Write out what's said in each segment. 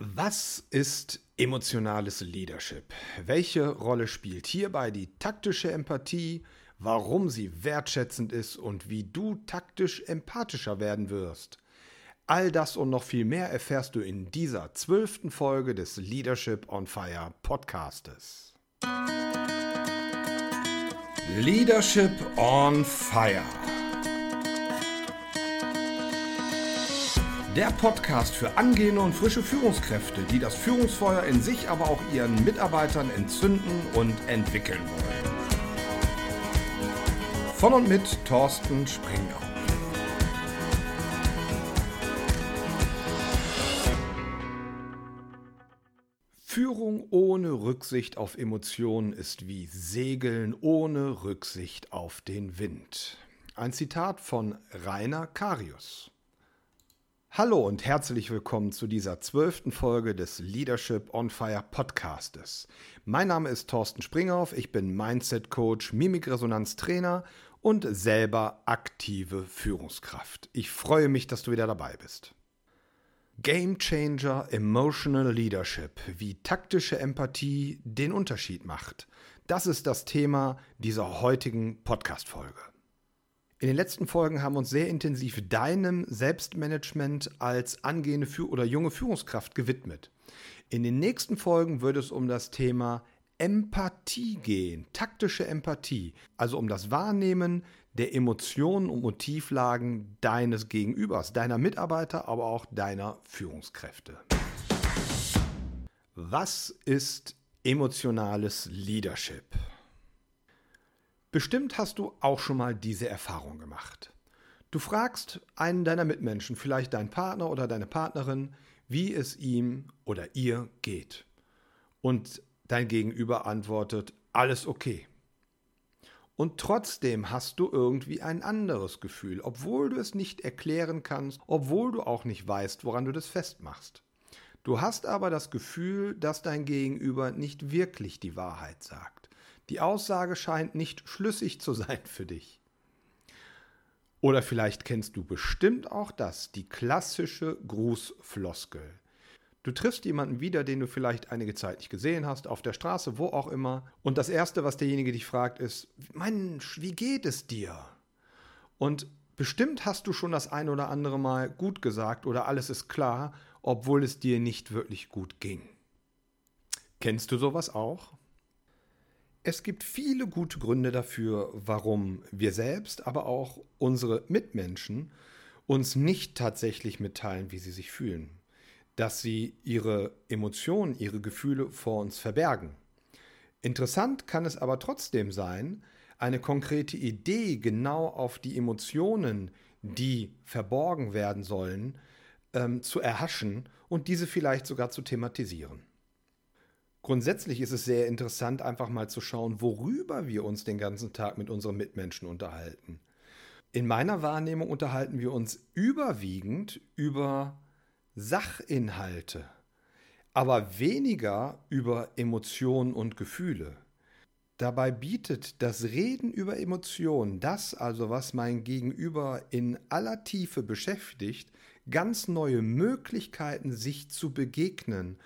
Was ist emotionales Leadership? Welche Rolle spielt hierbei die taktische Empathie? Warum sie wertschätzend ist und wie du taktisch empathischer werden wirst? All das und noch viel mehr erfährst du in dieser zwölften Folge des Leadership on Fire Podcastes. Leadership on Fire Der Podcast für angehende und frische Führungskräfte, die das Führungsfeuer in sich, aber auch ihren Mitarbeitern entzünden und entwickeln wollen. Von und mit Thorsten Springer. Führung ohne Rücksicht auf Emotionen ist wie Segeln ohne Rücksicht auf den Wind. Ein Zitat von Rainer Karius. Hallo und herzlich willkommen zu dieser zwölften Folge des Leadership on Fire Podcastes. Mein Name ist Thorsten Springhoff, ich bin Mindset Coach, Mimikresonanz-Trainer und selber aktive Führungskraft. Ich freue mich, dass du wieder dabei bist. Game Changer Emotional Leadership, wie taktische Empathie den Unterschied macht. Das ist das Thema dieser heutigen Podcast-Folge. In den letzten Folgen haben wir uns sehr intensiv deinem Selbstmanagement als angehende Führ oder junge Führungskraft gewidmet. In den nächsten Folgen wird es um das Thema Empathie gehen, taktische Empathie, also um das Wahrnehmen der Emotionen und Motivlagen deines Gegenübers, deiner Mitarbeiter, aber auch deiner Führungskräfte. Was ist emotionales Leadership? Bestimmt hast du auch schon mal diese Erfahrung gemacht. Du fragst einen deiner Mitmenschen, vielleicht deinen Partner oder deine Partnerin, wie es ihm oder ihr geht. Und dein Gegenüber antwortet, alles okay. Und trotzdem hast du irgendwie ein anderes Gefühl, obwohl du es nicht erklären kannst, obwohl du auch nicht weißt, woran du das festmachst. Du hast aber das Gefühl, dass dein Gegenüber nicht wirklich die Wahrheit sagt. Die Aussage scheint nicht schlüssig zu sein für dich. Oder vielleicht kennst du bestimmt auch das, die klassische Grußfloskel. Du triffst jemanden wieder, den du vielleicht einige Zeit nicht gesehen hast, auf der Straße, wo auch immer, und das Erste, was derjenige dich fragt, ist, Mensch, wie geht es dir? Und bestimmt hast du schon das ein oder andere Mal gut gesagt oder alles ist klar, obwohl es dir nicht wirklich gut ging. Kennst du sowas auch? Es gibt viele gute Gründe dafür, warum wir selbst, aber auch unsere Mitmenschen uns nicht tatsächlich mitteilen, wie sie sich fühlen. Dass sie ihre Emotionen, ihre Gefühle vor uns verbergen. Interessant kann es aber trotzdem sein, eine konkrete Idee genau auf die Emotionen, die verborgen werden sollen, ähm, zu erhaschen und diese vielleicht sogar zu thematisieren. Grundsätzlich ist es sehr interessant, einfach mal zu schauen, worüber wir uns den ganzen Tag mit unseren Mitmenschen unterhalten. In meiner Wahrnehmung unterhalten wir uns überwiegend über Sachinhalte, aber weniger über Emotionen und Gefühle. Dabei bietet das Reden über Emotionen, das also, was mein Gegenüber in aller Tiefe beschäftigt, ganz neue Möglichkeiten, sich zu begegnen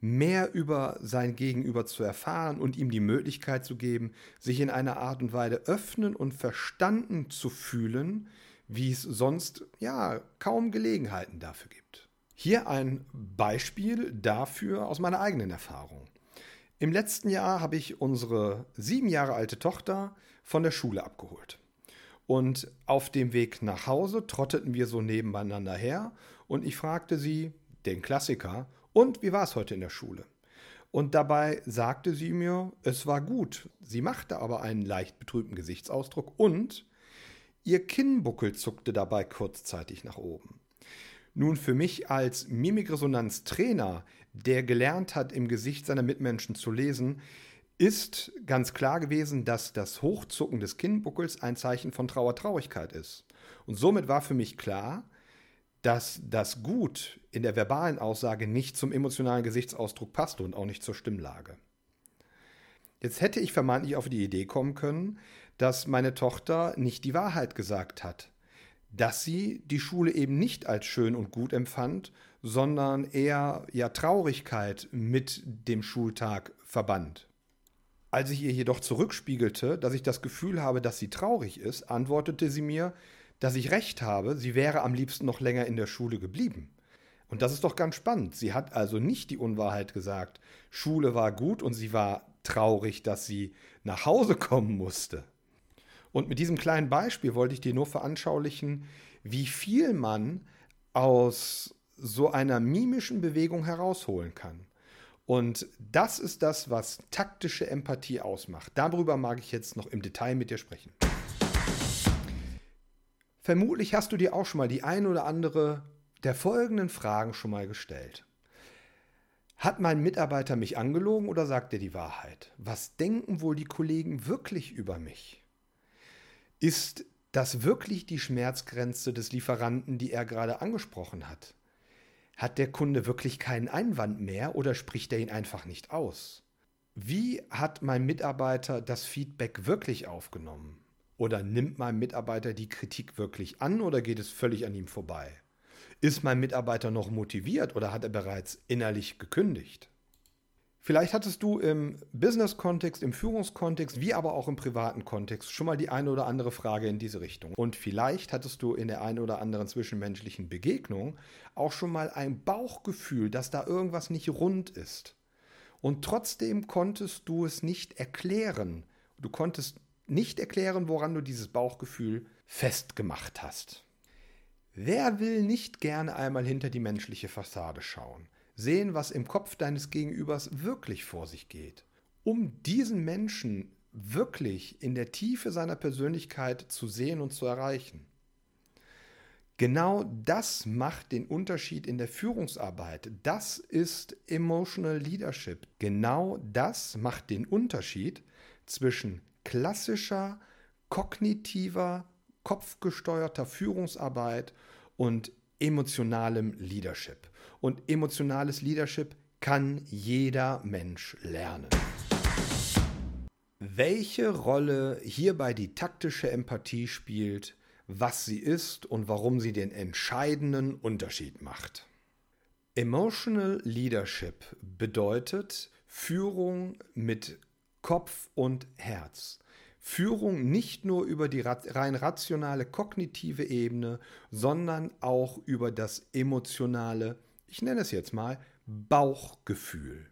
mehr über sein Gegenüber zu erfahren und ihm die Möglichkeit zu geben, sich in einer Art und Weise öffnen und verstanden zu fühlen, wie es sonst ja kaum Gelegenheiten dafür gibt. Hier ein Beispiel dafür aus meiner eigenen Erfahrung. Im letzten Jahr habe ich unsere sieben Jahre alte Tochter von der Schule abgeholt. Und auf dem Weg nach Hause trotteten wir so nebeneinander her und ich fragte sie, den Klassiker, und wie war es heute in der Schule? Und dabei sagte sie mir, es war gut. Sie machte aber einen leicht betrübten Gesichtsausdruck und ihr Kinnbuckel zuckte dabei kurzzeitig nach oben. Nun für mich als Mimikresonanz-Trainer, der gelernt hat, im Gesicht seiner Mitmenschen zu lesen, ist ganz klar gewesen, dass das Hochzucken des Kinnbuckels ein Zeichen von Trauertraurigkeit ist. Und somit war für mich klar, dass das Gut in der verbalen Aussage nicht zum emotionalen Gesichtsausdruck passte und auch nicht zur Stimmlage. Jetzt hätte ich vermeintlich auf die Idee kommen können, dass meine Tochter nicht die Wahrheit gesagt hat. dass sie die Schule eben nicht als schön und gut empfand, sondern eher ja Traurigkeit mit dem Schultag verband. Als ich ihr jedoch zurückspiegelte, dass ich das Gefühl habe, dass sie traurig ist, antwortete sie mir, dass ich recht habe, sie wäre am liebsten noch länger in der Schule geblieben. Und das ist doch ganz spannend. Sie hat also nicht die Unwahrheit gesagt. Schule war gut und sie war traurig, dass sie nach Hause kommen musste. Und mit diesem kleinen Beispiel wollte ich dir nur veranschaulichen, wie viel man aus so einer mimischen Bewegung herausholen kann. Und das ist das, was taktische Empathie ausmacht. Darüber mag ich jetzt noch im Detail mit dir sprechen. Vermutlich hast du dir auch schon mal die ein oder andere der folgenden Fragen schon mal gestellt. Hat mein Mitarbeiter mich angelogen oder sagt er die Wahrheit? Was denken wohl die Kollegen wirklich über mich? Ist das wirklich die Schmerzgrenze des Lieferanten, die er gerade angesprochen hat? Hat der Kunde wirklich keinen Einwand mehr oder spricht er ihn einfach nicht aus? Wie hat mein Mitarbeiter das Feedback wirklich aufgenommen? Oder nimmt mein Mitarbeiter die Kritik wirklich an oder geht es völlig an ihm vorbei? Ist mein Mitarbeiter noch motiviert oder hat er bereits innerlich gekündigt? Vielleicht hattest du im Business-Kontext, im Führungskontext, wie aber auch im privaten Kontext schon mal die eine oder andere Frage in diese Richtung. Und vielleicht hattest du in der einen oder anderen zwischenmenschlichen Begegnung auch schon mal ein Bauchgefühl, dass da irgendwas nicht rund ist. Und trotzdem konntest du es nicht erklären. Du konntest nicht erklären, woran du dieses Bauchgefühl festgemacht hast. Wer will nicht gerne einmal hinter die menschliche Fassade schauen? sehen, was im Kopf deines Gegenübers wirklich vor sich geht. Um diesen Menschen wirklich in der Tiefe seiner Persönlichkeit zu sehen und zu erreichen. Genau das macht den Unterschied in der Führungsarbeit. Das ist Emotional Leadership. Genau das macht den Unterschied zwischen klassischer, kognitiver, kopfgesteuerter Führungsarbeit und emotionalem Leadership. Und emotionales Leadership kann jeder Mensch lernen. Welche Rolle hierbei die taktische Empathie spielt, was sie ist und warum sie den entscheidenden Unterschied macht. Emotional Leadership bedeutet Führung mit Kopf und Herz. Führung nicht nur über die rein rationale kognitive Ebene, sondern auch über das emotionale, ich nenne es jetzt mal, Bauchgefühl.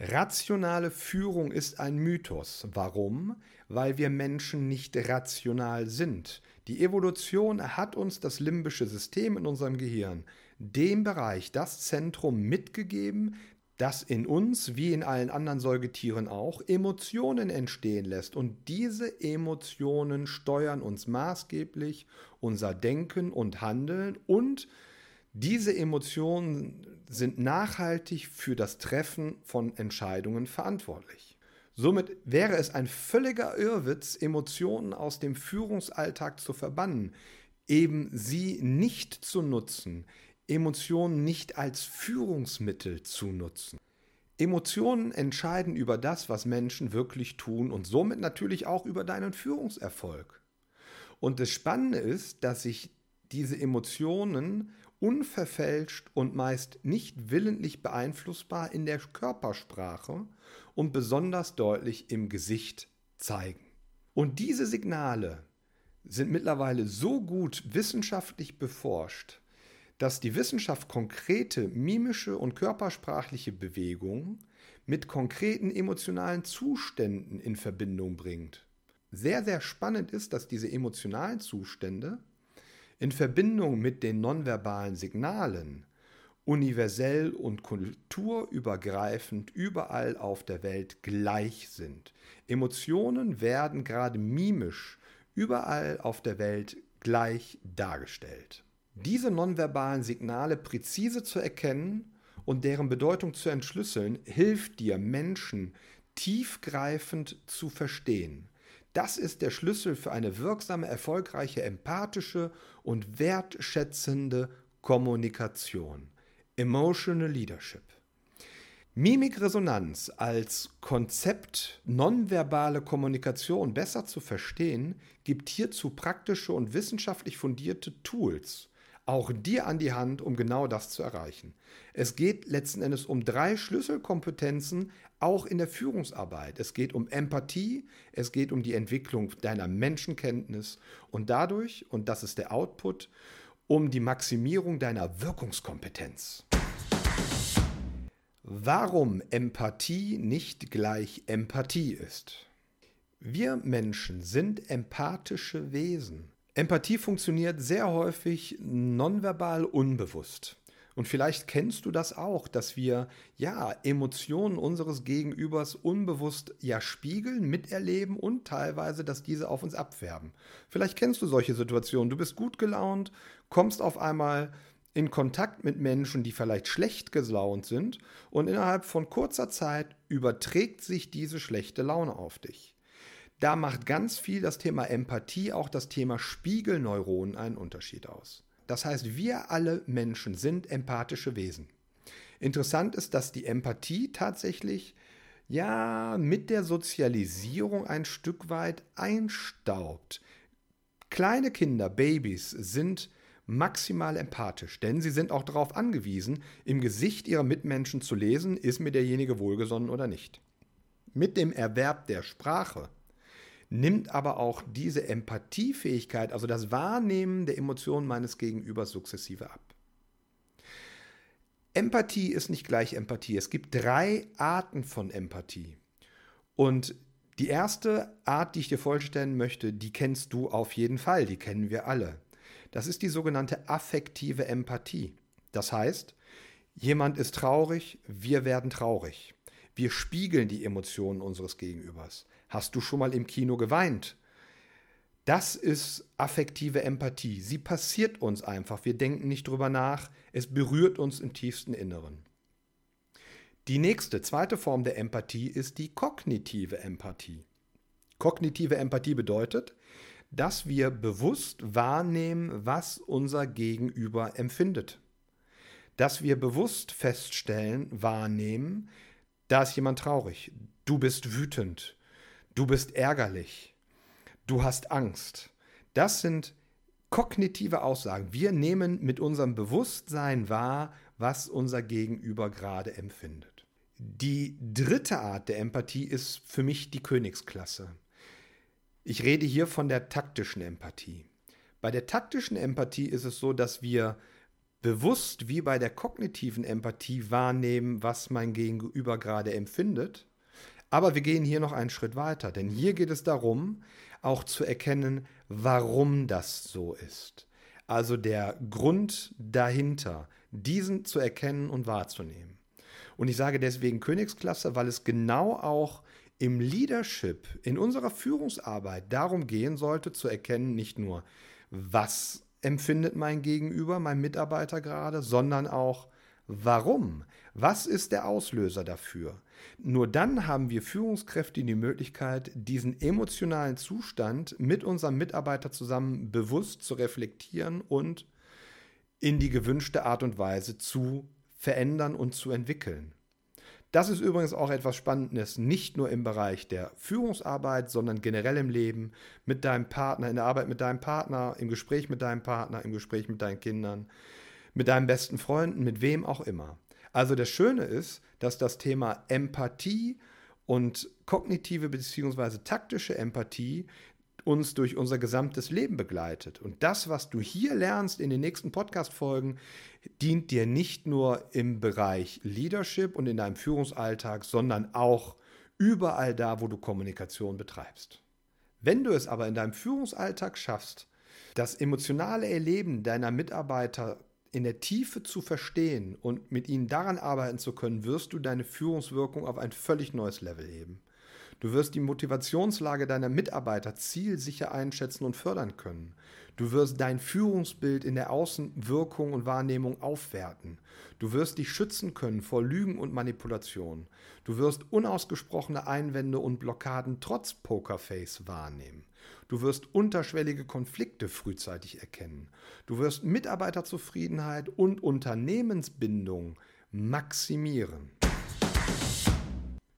Rationale Führung ist ein Mythos. Warum? Weil wir Menschen nicht rational sind. Die Evolution hat uns das limbische System in unserem Gehirn, dem Bereich, das Zentrum mitgegeben, das in uns, wie in allen anderen Säugetieren auch, Emotionen entstehen lässt. Und diese Emotionen steuern uns maßgeblich unser Denken und Handeln und diese Emotionen sind nachhaltig für das Treffen von Entscheidungen verantwortlich. Somit wäre es ein völliger Irrwitz, Emotionen aus dem Führungsalltag zu verbannen, eben sie nicht zu nutzen, Emotionen nicht als Führungsmittel zu nutzen. Emotionen entscheiden über das, was Menschen wirklich tun und somit natürlich auch über deinen Führungserfolg. Und das Spannende ist, dass sich diese Emotionen unverfälscht und meist nicht willentlich beeinflussbar in der Körpersprache und besonders deutlich im Gesicht zeigen. Und diese Signale sind mittlerweile so gut wissenschaftlich beforscht, dass die Wissenschaft konkrete mimische und körpersprachliche Bewegungen mit konkreten emotionalen Zuständen in Verbindung bringt. Sehr, sehr spannend ist, dass diese emotionalen Zustände in Verbindung mit den nonverbalen Signalen universell und kulturübergreifend überall auf der Welt gleich sind. Emotionen werden gerade mimisch überall auf der Welt gleich dargestellt. Diese nonverbalen Signale präzise zu erkennen und deren Bedeutung zu entschlüsseln, hilft dir, Menschen tiefgreifend zu verstehen. Das ist der Schlüssel für eine wirksame, erfolgreiche, empathische und wertschätzende Kommunikation. Emotional Leadership. Mimikresonanz als Konzept nonverbale Kommunikation besser zu verstehen, gibt hierzu praktische und wissenschaftlich fundierte Tools, auch dir an die Hand, um genau das zu erreichen. Es geht letzten Endes um drei Schlüsselkompetenzen, auch in der Führungsarbeit. Es geht um Empathie, es geht um die Entwicklung deiner Menschenkenntnis und dadurch, und das ist der Output, um die Maximierung deiner Wirkungskompetenz. Warum Empathie nicht gleich Empathie ist. Wir Menschen sind empathische Wesen. Empathie funktioniert sehr häufig nonverbal unbewusst. Und vielleicht kennst du das auch, dass wir ja Emotionen unseres Gegenübers unbewusst ja spiegeln, miterleben und teilweise, dass diese auf uns abfärben. Vielleicht kennst du solche Situationen. Du bist gut gelaunt, kommst auf einmal in Kontakt mit Menschen, die vielleicht schlecht gelaunt sind und innerhalb von kurzer Zeit überträgt sich diese schlechte Laune auf dich. Da macht ganz viel das Thema Empathie, auch das Thema Spiegelneuronen einen Unterschied aus. Das heißt, wir alle Menschen sind empathische Wesen. Interessant ist, dass die Empathie tatsächlich ja mit der Sozialisierung ein Stück weit einstaubt. Kleine Kinder, Babys sind maximal empathisch, denn sie sind auch darauf angewiesen, im Gesicht ihrer Mitmenschen zu lesen, ist mir derjenige wohlgesonnen oder nicht. Mit dem Erwerb der Sprache nimmt aber auch diese Empathiefähigkeit, also das Wahrnehmen der Emotionen meines Gegenübers sukzessive ab. Empathie ist nicht gleich Empathie. Es gibt drei Arten von Empathie. Und die erste Art, die ich dir vorstellen möchte, die kennst du auf jeden Fall, die kennen wir alle. Das ist die sogenannte affektive Empathie. Das heißt, jemand ist traurig, wir werden traurig. Wir spiegeln die Emotionen unseres Gegenübers. Hast du schon mal im Kino geweint? Das ist affektive Empathie. Sie passiert uns einfach. Wir denken nicht drüber nach. Es berührt uns im tiefsten Inneren. Die nächste, zweite Form der Empathie ist die kognitive Empathie. Kognitive Empathie bedeutet, dass wir bewusst wahrnehmen, was unser Gegenüber empfindet. Dass wir bewusst feststellen, wahrnehmen, da ist jemand traurig, du bist wütend, du bist ärgerlich, du hast Angst. Das sind kognitive Aussagen. Wir nehmen mit unserem Bewusstsein wahr, was unser Gegenüber gerade empfindet. Die dritte Art der Empathie ist für mich die Königsklasse. Ich rede hier von der taktischen Empathie. Bei der taktischen Empathie ist es so, dass wir bewusst wie bei der kognitiven Empathie wahrnehmen, was mein Gegenüber gerade empfindet. Aber wir gehen hier noch einen Schritt weiter, denn hier geht es darum, auch zu erkennen, warum das so ist. Also der Grund dahinter, diesen zu erkennen und wahrzunehmen. Und ich sage deswegen Königsklasse, weil es genau auch im Leadership, in unserer Führungsarbeit darum gehen sollte zu erkennen, nicht nur, was empfindet mein Gegenüber, mein Mitarbeiter gerade, sondern auch, warum? Was ist der Auslöser dafür? Nur dann haben wir Führungskräfte die Möglichkeit, diesen emotionalen Zustand mit unserem Mitarbeiter zusammen bewusst zu reflektieren und in die gewünschte Art und Weise zu verändern und zu entwickeln. Das ist übrigens auch etwas Spannendes, nicht nur im Bereich der Führungsarbeit, sondern generell im Leben, mit deinem Partner, in der Arbeit mit deinem Partner, im Gespräch mit deinem Partner, im Gespräch mit deinen Kindern, mit deinen besten Freunden, mit wem auch immer. Also das Schöne ist, dass das Thema Empathie und kognitive bzw. taktische Empathie uns durch unser gesamtes Leben begleitet. Und das, was du hier lernst in den nächsten Podcast-Folgen, dient dir nicht nur im Bereich Leadership und in deinem Führungsalltag, sondern auch überall da, wo du Kommunikation betreibst. Wenn du es aber in deinem Führungsalltag schaffst, das emotionale Erleben deiner Mitarbeiter in der Tiefe zu verstehen und mit ihnen daran arbeiten zu können, wirst du deine Führungswirkung auf ein völlig neues Level heben. Du wirst die Motivationslage deiner Mitarbeiter zielsicher einschätzen und fördern können. Du wirst dein Führungsbild in der Außenwirkung und Wahrnehmung aufwerten. Du wirst dich schützen können vor Lügen und Manipulation. Du wirst unausgesprochene Einwände und Blockaden trotz Pokerface wahrnehmen. Du wirst unterschwellige Konflikte frühzeitig erkennen. Du wirst Mitarbeiterzufriedenheit und Unternehmensbindung maximieren.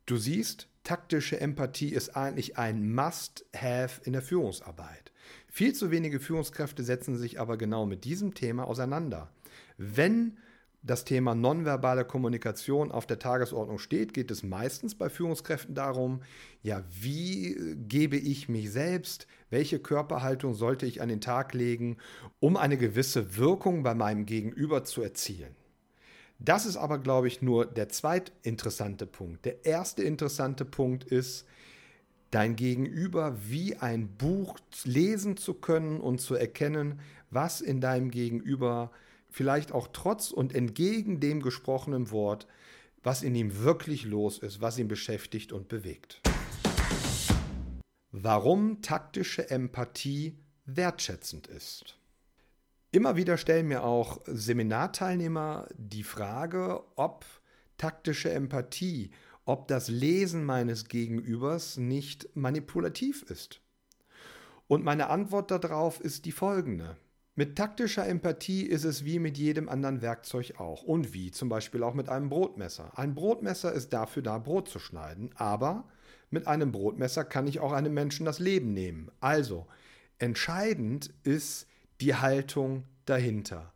Du siehst, taktische Empathie ist eigentlich ein Must-Have in der Führungsarbeit. Viel zu wenige Führungskräfte setzen sich aber genau mit diesem Thema auseinander. Wenn das Thema nonverbale Kommunikation auf der Tagesordnung steht, geht es meistens bei Führungskräften darum, ja, wie gebe ich mich selbst, welche Körperhaltung sollte ich an den Tag legen, um eine gewisse Wirkung bei meinem Gegenüber zu erzielen. Das ist aber, glaube ich, nur der zweitinteressante Punkt. Der erste interessante Punkt ist, dein Gegenüber wie ein Buch lesen zu können und zu erkennen, was in deinem Gegenüber vielleicht auch trotz und entgegen dem gesprochenen Wort, was in ihm wirklich los ist, was ihn beschäftigt und bewegt. Warum taktische Empathie wertschätzend ist. Immer wieder stellen mir auch Seminarteilnehmer die Frage, ob taktische Empathie, ob das Lesen meines Gegenübers nicht manipulativ ist. Und meine Antwort darauf ist die folgende. Mit taktischer Empathie ist es wie mit jedem anderen Werkzeug auch und wie zum Beispiel auch mit einem Brotmesser. Ein Brotmesser ist dafür da, Brot zu schneiden, aber mit einem Brotmesser kann ich auch einem Menschen das Leben nehmen. Also, entscheidend ist, die Haltung dahinter.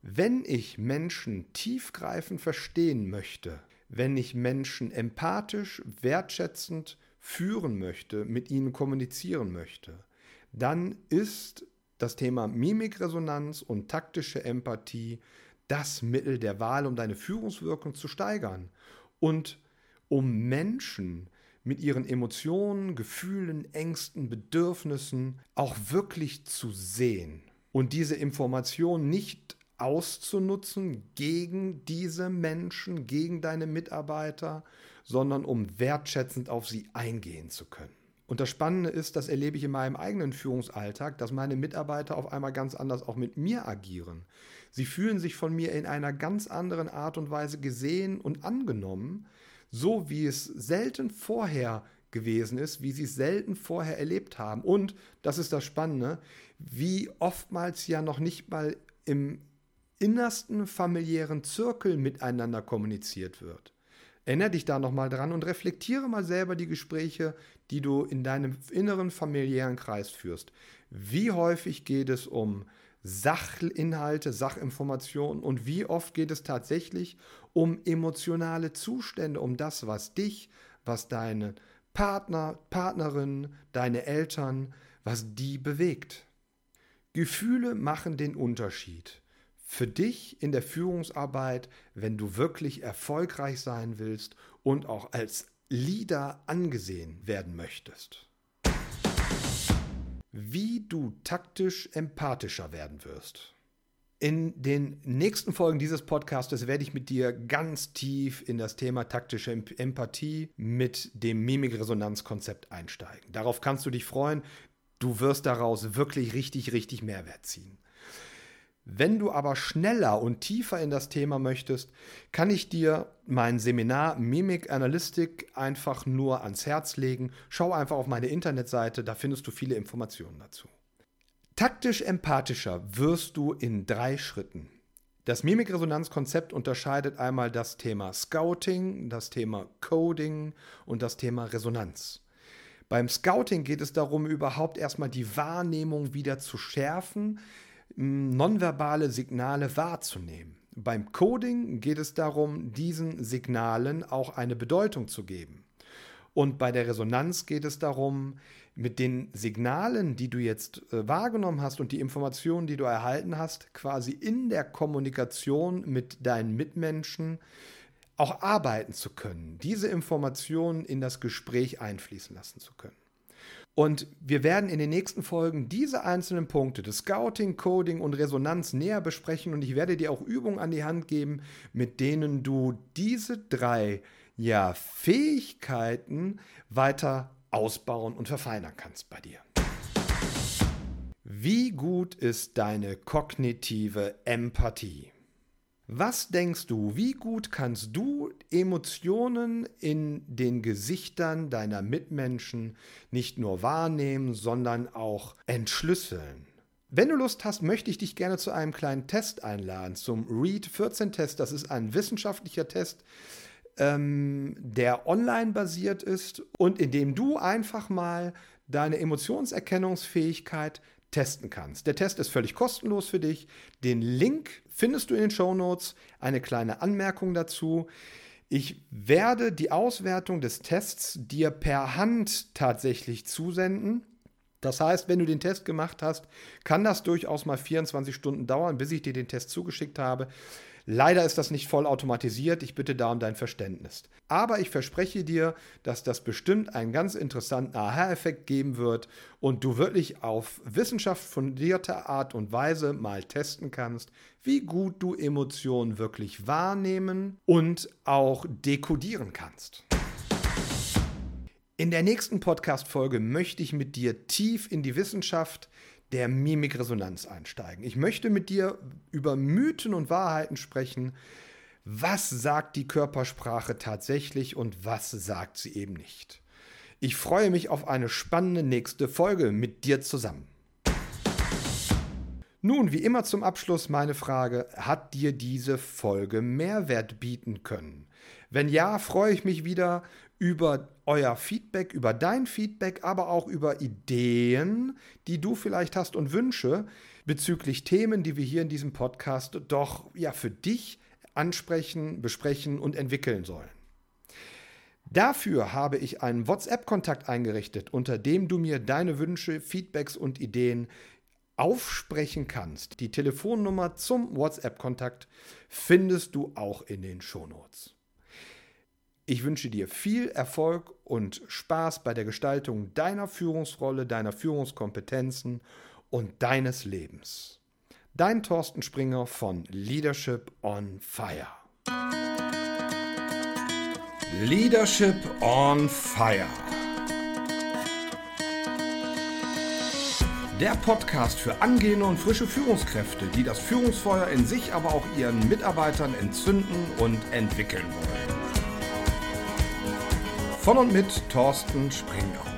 Wenn ich Menschen tiefgreifend verstehen möchte, wenn ich Menschen empathisch, wertschätzend führen möchte, mit ihnen kommunizieren möchte, dann ist das Thema Mimikresonanz und taktische Empathie das Mittel der Wahl, um deine Führungswirkung zu steigern und um Menschen mit ihren Emotionen, Gefühlen, Ängsten, Bedürfnissen auch wirklich zu sehen und diese Information nicht auszunutzen gegen diese Menschen, gegen deine Mitarbeiter, sondern um wertschätzend auf sie eingehen zu können. Und das Spannende ist, das erlebe ich in meinem eigenen Führungsalltag, dass meine Mitarbeiter auf einmal ganz anders auch mit mir agieren. Sie fühlen sich von mir in einer ganz anderen Art und Weise gesehen und angenommen, so wie es selten vorher gewesen ist, wie sie es selten vorher erlebt haben. Und, das ist das Spannende, wie oftmals ja noch nicht mal im innersten familiären Zirkel miteinander kommuniziert wird. Erinnere dich da nochmal dran und reflektiere mal selber die Gespräche, die du in deinem inneren familiären Kreis führst. Wie häufig geht es um Sachinhalte, Sachinformationen und wie oft geht es tatsächlich um emotionale Zustände, um das, was dich, was deine Partner, Partnerin, deine Eltern, was die bewegt. Gefühle machen den Unterschied. Für dich in der Führungsarbeit, wenn du wirklich erfolgreich sein willst und auch als Leader angesehen werden möchtest wie du taktisch empathischer werden wirst. In den nächsten Folgen dieses Podcastes werde ich mit dir ganz tief in das Thema taktische Empathie mit dem Mimikresonanzkonzept einsteigen. Darauf kannst du dich freuen. Du wirst daraus wirklich richtig, richtig Mehrwert ziehen. Wenn du aber schneller und tiefer in das Thema möchtest, kann ich dir mein Seminar Mimik Analytik einfach nur ans Herz legen. Schau einfach auf meine Internetseite, da findest du viele Informationen dazu. Taktisch empathischer wirst du in drei Schritten. Das Mimikresonanzkonzept unterscheidet einmal das Thema Scouting, das Thema Coding und das Thema Resonanz. Beim Scouting geht es darum, überhaupt erstmal die Wahrnehmung wieder zu schärfen, nonverbale Signale wahrzunehmen. Beim Coding geht es darum, diesen Signalen auch eine Bedeutung zu geben. Und bei der Resonanz geht es darum, mit den Signalen, die du jetzt äh, wahrgenommen hast und die Informationen, die du erhalten hast, quasi in der Kommunikation mit deinen Mitmenschen auch arbeiten zu können, diese Informationen in das Gespräch einfließen lassen zu können. Und wir werden in den nächsten Folgen diese einzelnen Punkte des Scouting, Coding und Resonanz näher besprechen und ich werde dir auch Übungen an die Hand geben, mit denen du diese drei ja, Fähigkeiten weiter ausbauen und verfeinern kannst bei dir. Wie gut ist deine kognitive Empathie? Was denkst du, wie gut kannst du Emotionen in den Gesichtern deiner Mitmenschen nicht nur wahrnehmen, sondern auch entschlüsseln? Wenn du Lust hast, möchte ich dich gerne zu einem kleinen Test einladen, zum READ 14 Test. Das ist ein wissenschaftlicher Test, ähm, der online basiert ist und in dem du einfach mal deine Emotionserkennungsfähigkeit testen kannst. Der Test ist völlig kostenlos für dich. Den Link findest du in den Show Notes. Eine kleine Anmerkung dazu. Ich werde die Auswertung des Tests dir per Hand tatsächlich zusenden. Das heißt, wenn du den Test gemacht hast, kann das durchaus mal 24 Stunden dauern, bis ich dir den Test zugeschickt habe. Leider ist das nicht voll automatisiert. Ich bitte da um dein Verständnis. Aber ich verspreche dir, dass das bestimmt einen ganz interessanten Aha-Effekt geben wird und du wirklich auf Wissenschaft fundierte Art und Weise mal testen kannst, wie gut du Emotionen wirklich wahrnehmen und auch dekodieren kannst. In der nächsten Podcast-Folge möchte ich mit dir tief in die Wissenschaft der Mimikresonanz einsteigen. Ich möchte mit dir über Mythen und Wahrheiten sprechen. Was sagt die Körpersprache tatsächlich und was sagt sie eben nicht? Ich freue mich auf eine spannende nächste Folge mit dir zusammen. Nun, wie immer zum Abschluss meine Frage, hat dir diese Folge Mehrwert bieten können? Wenn ja, freue ich mich wieder über euer Feedback, über dein Feedback, aber auch über Ideen, die du vielleicht hast und Wünsche bezüglich Themen, die wir hier in diesem Podcast doch ja für dich ansprechen, besprechen und entwickeln sollen. Dafür habe ich einen WhatsApp-Kontakt eingerichtet, unter dem du mir deine Wünsche, Feedbacks und Ideen aufsprechen kannst. Die Telefonnummer zum WhatsApp-Kontakt findest du auch in den Shownotes. Ich wünsche dir viel Erfolg und Spaß bei der Gestaltung deiner Führungsrolle, deiner Führungskompetenzen und deines Lebens. Dein Thorsten Springer von Leadership on Fire. Leadership on Fire. Der Podcast für angehende und frische Führungskräfte, die das Führungsfeuer in sich, aber auch ihren Mitarbeitern entzünden und entwickeln wollen. Von und mit Thorsten Springer.